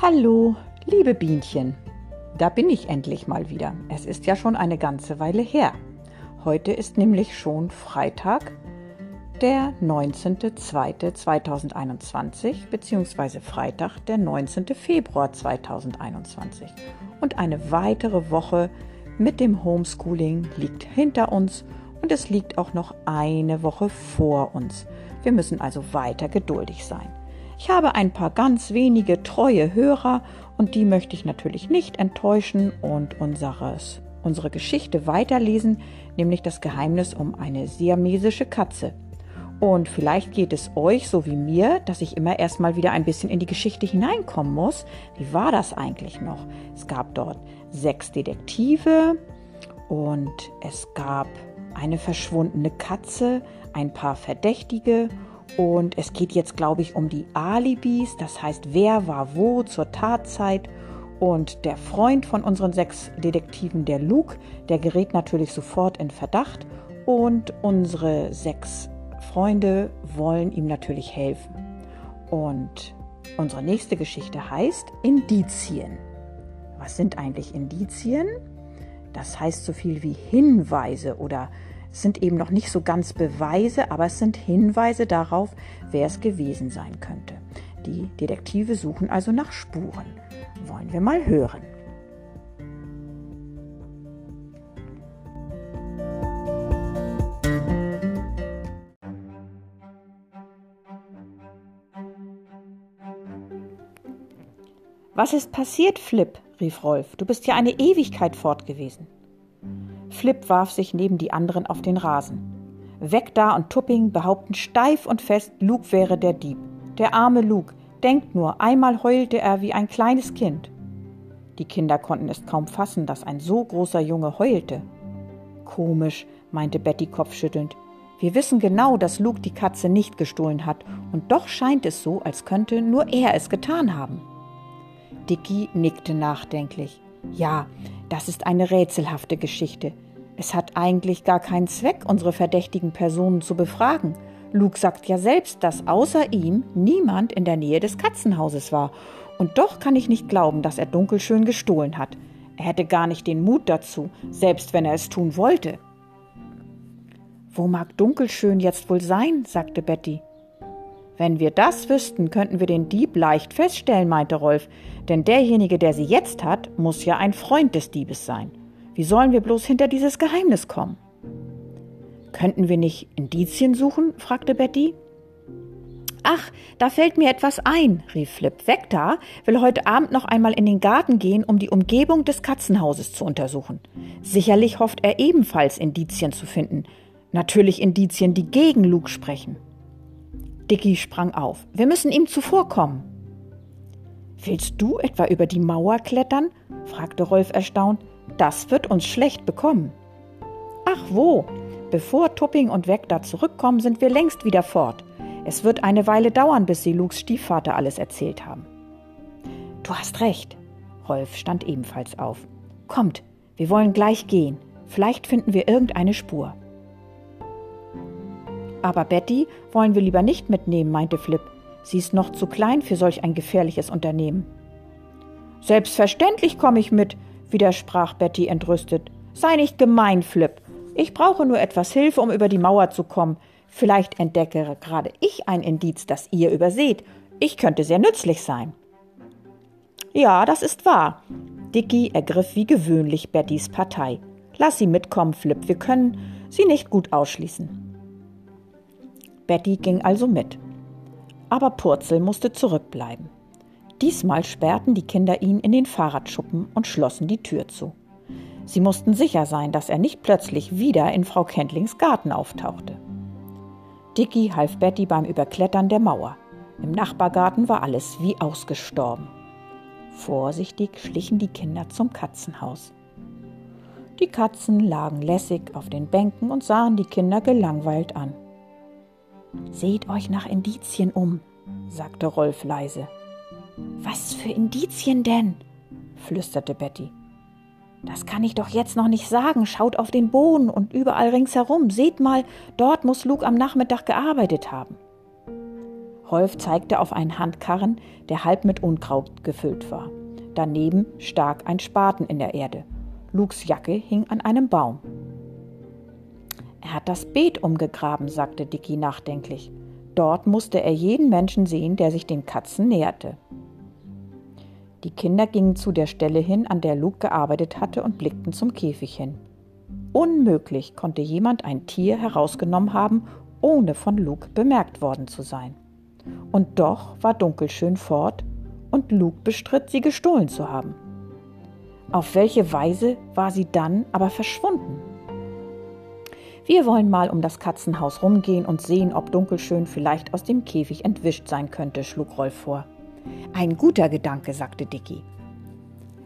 Hallo, liebe Bienchen. Da bin ich endlich mal wieder. Es ist ja schon eine ganze Weile her. Heute ist nämlich schon Freitag, der 19.02.2021, beziehungsweise Freitag, der 19. Februar 2021. Und eine weitere Woche mit dem Homeschooling liegt hinter uns und es liegt auch noch eine Woche vor uns. Wir müssen also weiter geduldig sein. Ich habe ein paar ganz wenige treue Hörer und die möchte ich natürlich nicht enttäuschen und unseres, unsere Geschichte weiterlesen, nämlich das Geheimnis um eine siamesische Katze. Und vielleicht geht es euch so wie mir, dass ich immer erstmal wieder ein bisschen in die Geschichte hineinkommen muss. Wie war das eigentlich noch? Es gab dort sechs Detektive und es gab eine verschwundene Katze, ein paar Verdächtige und es geht jetzt, glaube ich, um die Alibis, das heißt, wer war wo zur Tatzeit. Und der Freund von unseren sechs Detektiven, der Luke, der gerät natürlich sofort in Verdacht. Und unsere sechs Freunde wollen ihm natürlich helfen. Und unsere nächste Geschichte heißt Indizien. Was sind eigentlich Indizien? Das heißt so viel wie Hinweise oder es sind eben noch nicht so ganz Beweise, aber es sind Hinweise darauf, wer es gewesen sein könnte. Die Detektive suchen also nach Spuren. Wollen wir mal hören. Was ist passiert, Flip? rief Rolf. Du bist ja eine Ewigkeit fort gewesen. Flip warf sich neben die anderen auf den Rasen. Vector und Tupping behaupten steif und fest, Luke wäre der Dieb. Der arme Luke. Denkt nur, einmal heulte er wie ein kleines Kind. Die Kinder konnten es kaum fassen, dass ein so großer Junge heulte. Komisch, meinte Betty kopfschüttelnd. Wir wissen genau, dass Luke die Katze nicht gestohlen hat, und doch scheint es so, als könnte nur er es getan haben. Dicky nickte nachdenklich. Ja, das ist eine rätselhafte Geschichte. Es hat eigentlich gar keinen Zweck, unsere verdächtigen Personen zu befragen. Luke sagt ja selbst, dass außer ihm niemand in der Nähe des Katzenhauses war. Und doch kann ich nicht glauben, dass er Dunkelschön gestohlen hat. Er hätte gar nicht den Mut dazu, selbst wenn er es tun wollte. Wo mag Dunkelschön jetzt wohl sein? sagte Betty. Wenn wir das wüssten, könnten wir den Dieb leicht feststellen, meinte Rolf, denn derjenige, der sie jetzt hat, muss ja ein Freund des Diebes sein. Wie sollen wir bloß hinter dieses Geheimnis kommen? Könnten wir nicht Indizien suchen? fragte Betty. Ach, da fällt mir etwas ein, rief Flip. Da, will heute Abend noch einmal in den Garten gehen, um die Umgebung des Katzenhauses zu untersuchen. Sicherlich hofft er ebenfalls Indizien zu finden. Natürlich Indizien, die gegen Luke sprechen. Dicky sprang auf. Wir müssen ihm zuvorkommen. Willst du etwa über die Mauer klettern? fragte Rolf erstaunt. Das wird uns schlecht bekommen. Ach wo, bevor Tupping und Vector zurückkommen, sind wir längst wieder fort. Es wird eine Weile dauern, bis sie Lukes Stiefvater alles erzählt haben. Du hast recht. Rolf stand ebenfalls auf. Kommt, wir wollen gleich gehen. Vielleicht finden wir irgendeine Spur. Aber Betty wollen wir lieber nicht mitnehmen, meinte Flip. Sie ist noch zu klein für solch ein gefährliches Unternehmen. Selbstverständlich komme ich mit, widersprach Betty entrüstet. Sei nicht gemein, Flip. Ich brauche nur etwas Hilfe, um über die Mauer zu kommen. Vielleicht entdecke gerade ich ein Indiz, das ihr überseht. Ich könnte sehr nützlich sein. Ja, das ist wahr. Dicky ergriff wie gewöhnlich Bettys Partei. Lass sie mitkommen, Flip. Wir können sie nicht gut ausschließen. Betty ging also mit. Aber Purzel musste zurückbleiben. Diesmal sperrten die Kinder ihn in den Fahrradschuppen und schlossen die Tür zu. Sie mussten sicher sein, dass er nicht plötzlich wieder in Frau Kentlings Garten auftauchte. Dicky half Betty beim Überklettern der Mauer. Im Nachbargarten war alles wie ausgestorben. Vorsichtig schlichen die Kinder zum Katzenhaus. Die Katzen lagen lässig auf den Bänken und sahen die Kinder gelangweilt an. Seht euch nach Indizien um, sagte Rolf leise. Was für Indizien denn? flüsterte Betty. Das kann ich doch jetzt noch nicht sagen. Schaut auf den Boden und überall ringsherum. Seht mal, dort muss Luke am Nachmittag gearbeitet haben. Rolf zeigte auf einen Handkarren, der halb mit Unkraut gefüllt war. Daneben stak ein Spaten in der Erde. Lukes Jacke hing an einem Baum. Er hat das Beet umgegraben, sagte Dicky nachdenklich. Dort musste er jeden Menschen sehen, der sich den Katzen näherte. Die Kinder gingen zu der Stelle hin, an der Luke gearbeitet hatte, und blickten zum Käfig hin. Unmöglich konnte jemand ein Tier herausgenommen haben, ohne von Luke bemerkt worden zu sein. Und doch war Dunkelschön fort, und Luke bestritt, sie gestohlen zu haben. Auf welche Weise war sie dann aber verschwunden? Wir wollen mal um das Katzenhaus rumgehen und sehen, ob Dunkelschön vielleicht aus dem Käfig entwischt sein könnte, schlug Rolf vor. Ein guter Gedanke, sagte Dicky.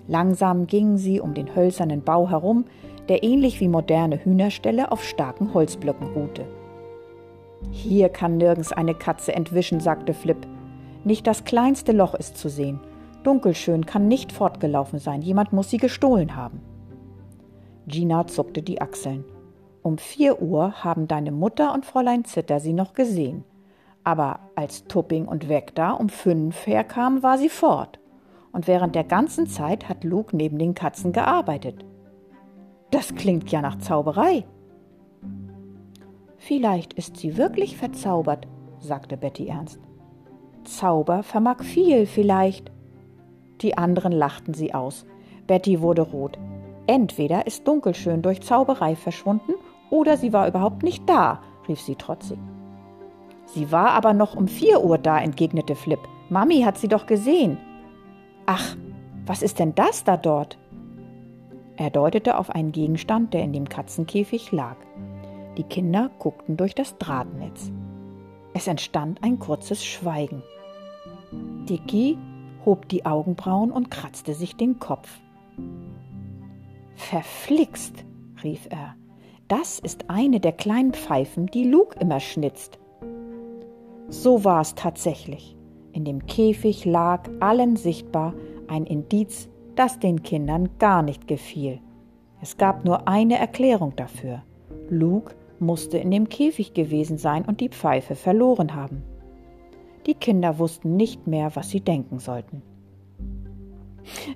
Langsam gingen sie um den hölzernen Bau herum, der ähnlich wie moderne Hühnerställe auf starken Holzblöcken ruhte. Hier kann nirgends eine Katze entwischen, sagte Flip. Nicht das kleinste Loch ist zu sehen. Dunkelschön kann nicht fortgelaufen sein, jemand muss sie gestohlen haben. Gina zuckte die Achseln. Um vier Uhr haben deine Mutter und Fräulein Zitter sie noch gesehen. Aber als Tupping und Vector um fünf herkamen, war sie fort. Und während der ganzen Zeit hat Luke neben den Katzen gearbeitet. Das klingt ja nach Zauberei. Vielleicht ist sie wirklich verzaubert, sagte Betty ernst. Zauber vermag viel, vielleicht. Die anderen lachten sie aus. Betty wurde rot. Entweder ist Dunkelschön durch Zauberei verschwunden, oder sie war überhaupt nicht da, rief sie trotzig. Sie war aber noch um vier Uhr da, entgegnete Flip. Mami hat sie doch gesehen. Ach, was ist denn das da dort? Er deutete auf einen Gegenstand, der in dem Katzenkäfig lag. Die Kinder guckten durch das Drahtnetz. Es entstand ein kurzes Schweigen. Dicky hob die Augenbrauen und kratzte sich den Kopf. Verflixt, rief er. Das ist eine der kleinen Pfeifen, die Luke immer schnitzt. So war es tatsächlich. In dem Käfig lag allen sichtbar ein Indiz, das den Kindern gar nicht gefiel. Es gab nur eine Erklärung dafür. Luke musste in dem Käfig gewesen sein und die Pfeife verloren haben. Die Kinder wussten nicht mehr, was sie denken sollten.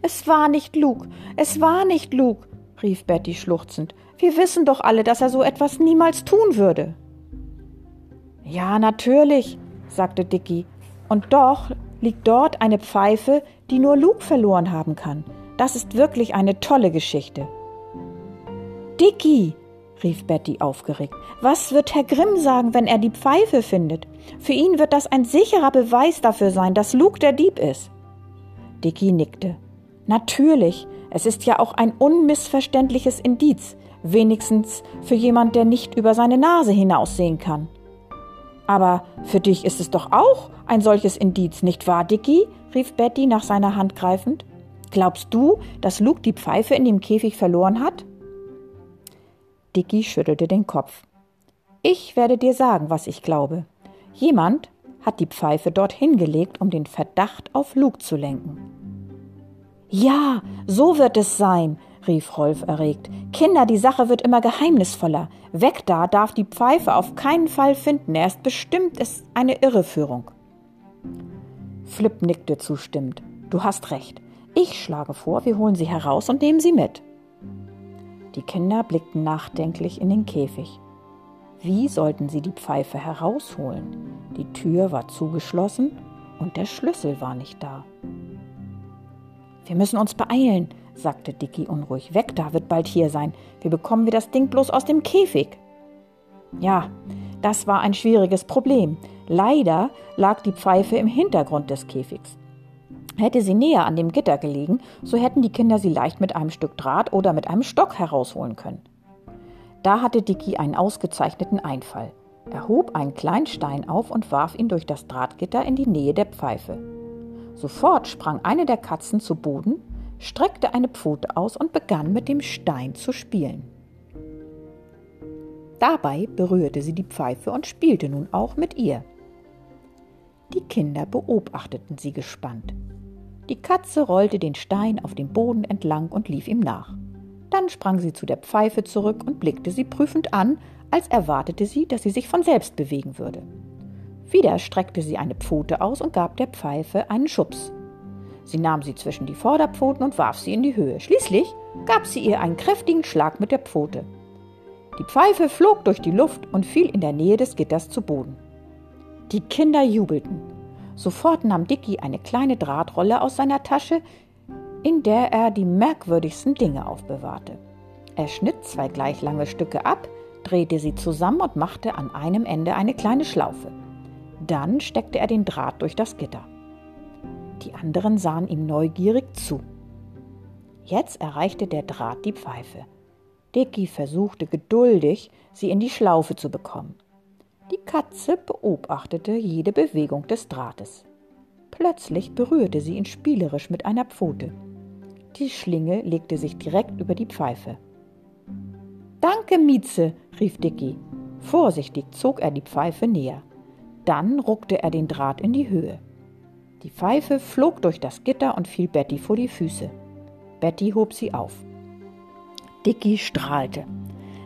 Es war nicht Luke, es war nicht Luke, rief Betty schluchzend. Wir wissen doch alle, dass er so etwas niemals tun würde. Ja, natürlich, sagte Dicky. Und doch liegt dort eine Pfeife, die nur Luke verloren haben kann. Das ist wirklich eine tolle Geschichte. Dicky, rief Betty aufgeregt, was wird Herr Grimm sagen, wenn er die Pfeife findet? Für ihn wird das ein sicherer Beweis dafür sein, dass Luke der Dieb ist. Dicky nickte. Natürlich, es ist ja auch ein unmissverständliches Indiz, wenigstens für jemand, der nicht über seine Nase hinaussehen kann. Aber für dich ist es doch auch ein solches Indiz, nicht wahr, Dicky? rief Betty nach seiner Hand greifend. Glaubst du, dass Luke die Pfeife in dem Käfig verloren hat? Dicky schüttelte den Kopf. Ich werde dir sagen, was ich glaube. Jemand hat die Pfeife dort hingelegt, um den Verdacht auf Luke zu lenken. Ja, so wird es sein, rief Rolf erregt. Kinder, die Sache wird immer geheimnisvoller. Weg da darf die Pfeife auf keinen Fall finden. Er ist bestimmt ist eine Irreführung. Flip nickte zustimmend. Du hast recht. Ich schlage vor, wir holen sie heraus und nehmen sie mit. Die Kinder blickten nachdenklich in den Käfig. Wie sollten sie die Pfeife herausholen? Die Tür war zugeschlossen und der Schlüssel war nicht da. Wir müssen uns beeilen, sagte Dicky unruhig. Weg da wird bald hier sein. Wie bekommen wir das Ding bloß aus dem Käfig? Ja, das war ein schwieriges Problem. Leider lag die Pfeife im Hintergrund des Käfigs. Hätte sie näher an dem Gitter gelegen, so hätten die Kinder sie leicht mit einem Stück Draht oder mit einem Stock herausholen können. Da hatte Dicky einen ausgezeichneten Einfall. Er hob einen kleinen Stein auf und warf ihn durch das Drahtgitter in die Nähe der Pfeife. Sofort sprang eine der Katzen zu Boden streckte eine Pfote aus und begann mit dem Stein zu spielen. Dabei berührte sie die Pfeife und spielte nun auch mit ihr. Die Kinder beobachteten sie gespannt. Die Katze rollte den Stein auf dem Boden entlang und lief ihm nach. Dann sprang sie zu der Pfeife zurück und blickte sie prüfend an, als erwartete sie, dass sie sich von selbst bewegen würde. Wieder streckte sie eine Pfote aus und gab der Pfeife einen Schubs. Sie nahm sie zwischen die Vorderpfoten und warf sie in die Höhe. Schließlich gab sie ihr einen kräftigen Schlag mit der Pfote. Die Pfeife flog durch die Luft und fiel in der Nähe des Gitters zu Boden. Die Kinder jubelten. Sofort nahm Dicky eine kleine Drahtrolle aus seiner Tasche, in der er die merkwürdigsten Dinge aufbewahrte. Er schnitt zwei gleich lange Stücke ab, drehte sie zusammen und machte an einem Ende eine kleine Schlaufe. Dann steckte er den Draht durch das Gitter. Die anderen sahen ihm neugierig zu. Jetzt erreichte der Draht die Pfeife. Dicky versuchte geduldig, sie in die Schlaufe zu bekommen. Die Katze beobachtete jede Bewegung des Drahtes. Plötzlich berührte sie ihn spielerisch mit einer Pfote. Die Schlinge legte sich direkt über die Pfeife. Danke, Mieze, rief Dicky. Vorsichtig zog er die Pfeife näher. Dann ruckte er den Draht in die Höhe. Die Pfeife flog durch das Gitter und fiel Betty vor die Füße. Betty hob sie auf. Dicky strahlte.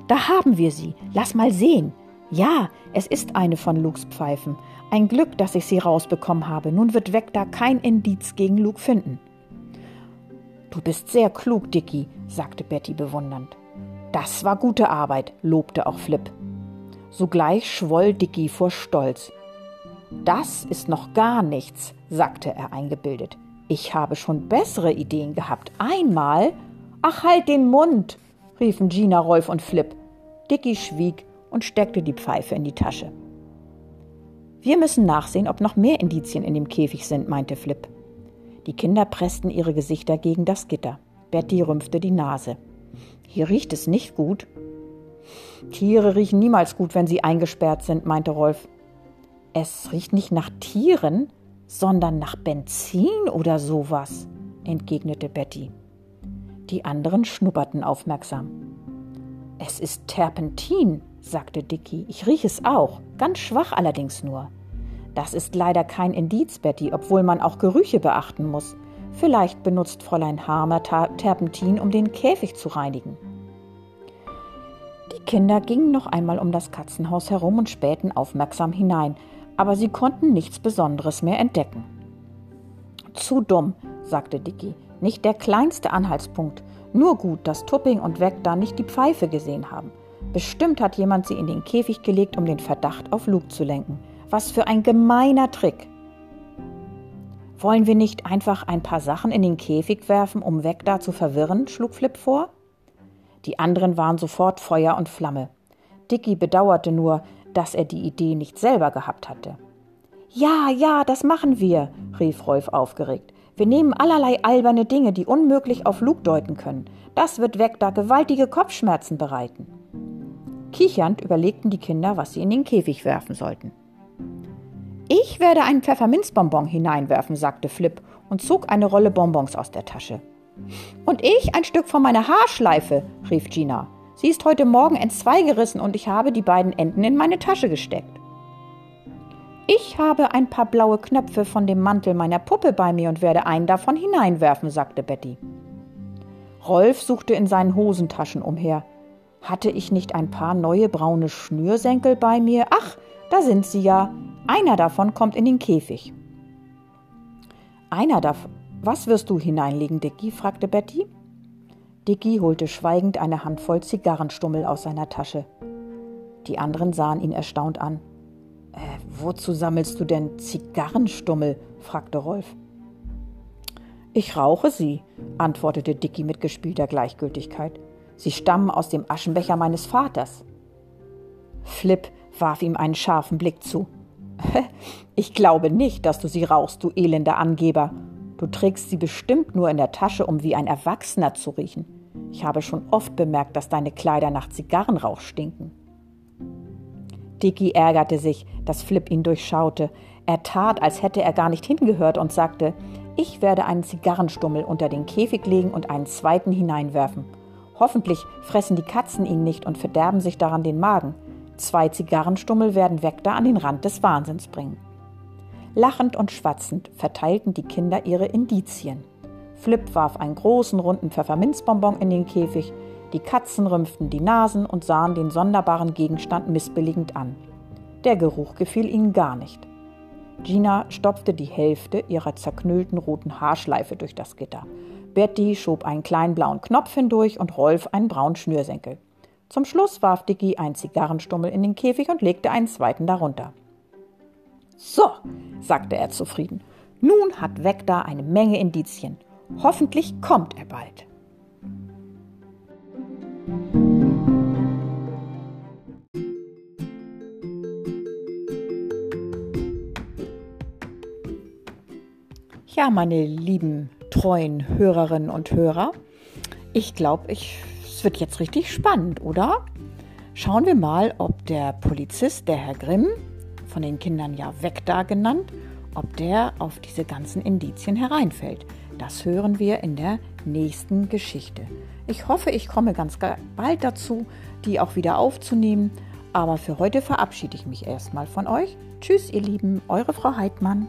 Da haben wir sie. Lass mal sehen. Ja, es ist eine von Lukes Pfeifen. Ein Glück, dass ich sie rausbekommen habe. Nun wird Vector kein Indiz gegen Luke finden. Du bist sehr klug, Dicky, sagte Betty bewundernd. Das war gute Arbeit, lobte auch Flip. Sogleich schwoll Dicky vor Stolz. Das ist noch gar nichts, sagte er eingebildet. Ich habe schon bessere Ideen gehabt. Einmal. Ach, halt den Mund, riefen Gina, Rolf und Flip. Dicky schwieg und steckte die Pfeife in die Tasche. Wir müssen nachsehen, ob noch mehr Indizien in dem Käfig sind, meinte Flip. Die Kinder pressten ihre Gesichter gegen das Gitter. Betty rümpfte die Nase. Hier riecht es nicht gut. Tiere riechen niemals gut, wenn sie eingesperrt sind, meinte Rolf. Es riecht nicht nach Tieren, sondern nach Benzin oder sowas, entgegnete Betty. Die anderen schnupperten aufmerksam. Es ist Terpentin, sagte Dicky. Ich rieche es auch, ganz schwach allerdings nur. Das ist leider kein Indiz, Betty, obwohl man auch Gerüche beachten muss. Vielleicht benutzt Fräulein Harmer Terpentin, um den Käfig zu reinigen. Die Kinder gingen noch einmal um das Katzenhaus herum und spähten aufmerksam hinein, aber sie konnten nichts Besonderes mehr entdecken. Zu dumm, sagte Dicky. Nicht der kleinste Anhaltspunkt. Nur gut, dass Tupping und Weg da nicht die Pfeife gesehen haben. Bestimmt hat jemand sie in den Käfig gelegt, um den Verdacht auf Luke zu lenken. Was für ein gemeiner Trick. Wollen wir nicht einfach ein paar Sachen in den Käfig werfen, um Weg da zu verwirren? schlug Flip vor. Die anderen waren sofort Feuer und Flamme. Dicky bedauerte nur, dass er die Idee nicht selber gehabt hatte. Ja, ja, das machen wir, rief Rolf aufgeregt. Wir nehmen allerlei alberne Dinge, die unmöglich auf Luke deuten können. Das wird weg da gewaltige Kopfschmerzen bereiten. Kichernd überlegten die Kinder, was sie in den Käfig werfen sollten. Ich werde einen Pfefferminzbonbon hineinwerfen, sagte Flip und zog eine Rolle Bonbons aus der Tasche. Und ich ein Stück von meiner Haarschleife, rief Gina. Sie ist heute Morgen entzwei gerissen und ich habe die beiden Enden in meine Tasche gesteckt. Ich habe ein paar blaue Knöpfe von dem Mantel meiner Puppe bei mir und werde einen davon hineinwerfen, sagte Betty. Rolf suchte in seinen Hosentaschen umher. Hatte ich nicht ein paar neue braune Schnürsenkel bei mir? Ach, da sind sie ja. Einer davon kommt in den Käfig. Einer davon. Was wirst du hineinlegen, Dicky? fragte Betty. Dicky holte schweigend eine Handvoll Zigarrenstummel aus seiner Tasche. Die anderen sahen ihn erstaunt an. Äh, wozu sammelst du denn Zigarrenstummel? fragte Rolf. Ich rauche sie, antwortete Dicky mit gespielter Gleichgültigkeit. Sie stammen aus dem Aschenbecher meines Vaters. Flip warf ihm einen scharfen Blick zu. Ich glaube nicht, dass du sie rauchst, du elender Angeber, Du trägst sie bestimmt nur in der Tasche, um wie ein Erwachsener zu riechen. Ich habe schon oft bemerkt, dass deine Kleider nach Zigarrenrauch stinken. Dicky ärgerte sich, dass Flip ihn durchschaute. Er tat, als hätte er gar nicht hingehört und sagte, ich werde einen Zigarrenstummel unter den Käfig legen und einen zweiten hineinwerfen. Hoffentlich fressen die Katzen ihn nicht und verderben sich daran den Magen. Zwei Zigarrenstummel werden Vector an den Rand des Wahnsinns bringen. Lachend und schwatzend verteilten die Kinder ihre Indizien. Flip warf einen großen runden Pfefferminzbonbon in den Käfig, die Katzen rümpften die Nasen und sahen den sonderbaren Gegenstand missbilligend an. Der Geruch gefiel ihnen gar nicht. Gina stopfte die Hälfte ihrer zerknüllten roten Haarschleife durch das Gitter. Betty schob einen kleinen blauen Knopf hindurch und Rolf einen braunen Schnürsenkel. Zum Schluss warf Dicky einen Zigarrenstummel in den Käfig und legte einen zweiten darunter. So, sagte er zufrieden. Nun hat Vector eine Menge Indizien. Hoffentlich kommt er bald. Ja, meine lieben treuen Hörerinnen und Hörer, ich glaube, es wird jetzt richtig spannend, oder? Schauen wir mal, ob der Polizist, der Herr Grimm, von den Kindern ja weg da genannt, ob der auf diese ganzen Indizien hereinfällt. Das hören wir in der nächsten Geschichte. Ich hoffe, ich komme ganz bald dazu, die auch wieder aufzunehmen. Aber für heute verabschiede ich mich erstmal von euch. Tschüss, ihr Lieben, eure Frau Heidmann.